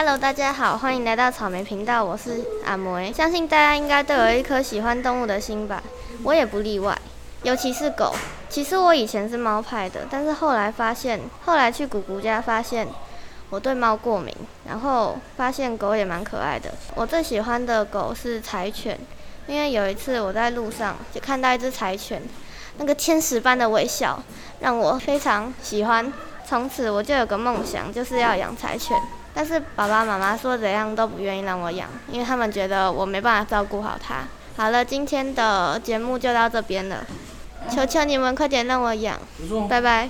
Hello，大家好，欢迎来到草莓频道，我是阿梅。相信大家应该都有一颗喜欢动物的心吧，我也不例外，尤其是狗。其实我以前是猫派的，但是后来发现，后来去姑姑家发现我对猫过敏，然后发现狗也蛮可爱的。我最喜欢的狗是柴犬，因为有一次我在路上就看到一只柴犬，那个天使般的微笑让我非常喜欢。从此我就有个梦想，就是要养柴犬。但是爸爸妈妈说怎样都不愿意让我养，因为他们觉得我没办法照顾好它。好了，今天的节目就到这边了。求求你们快点让我养，拜拜。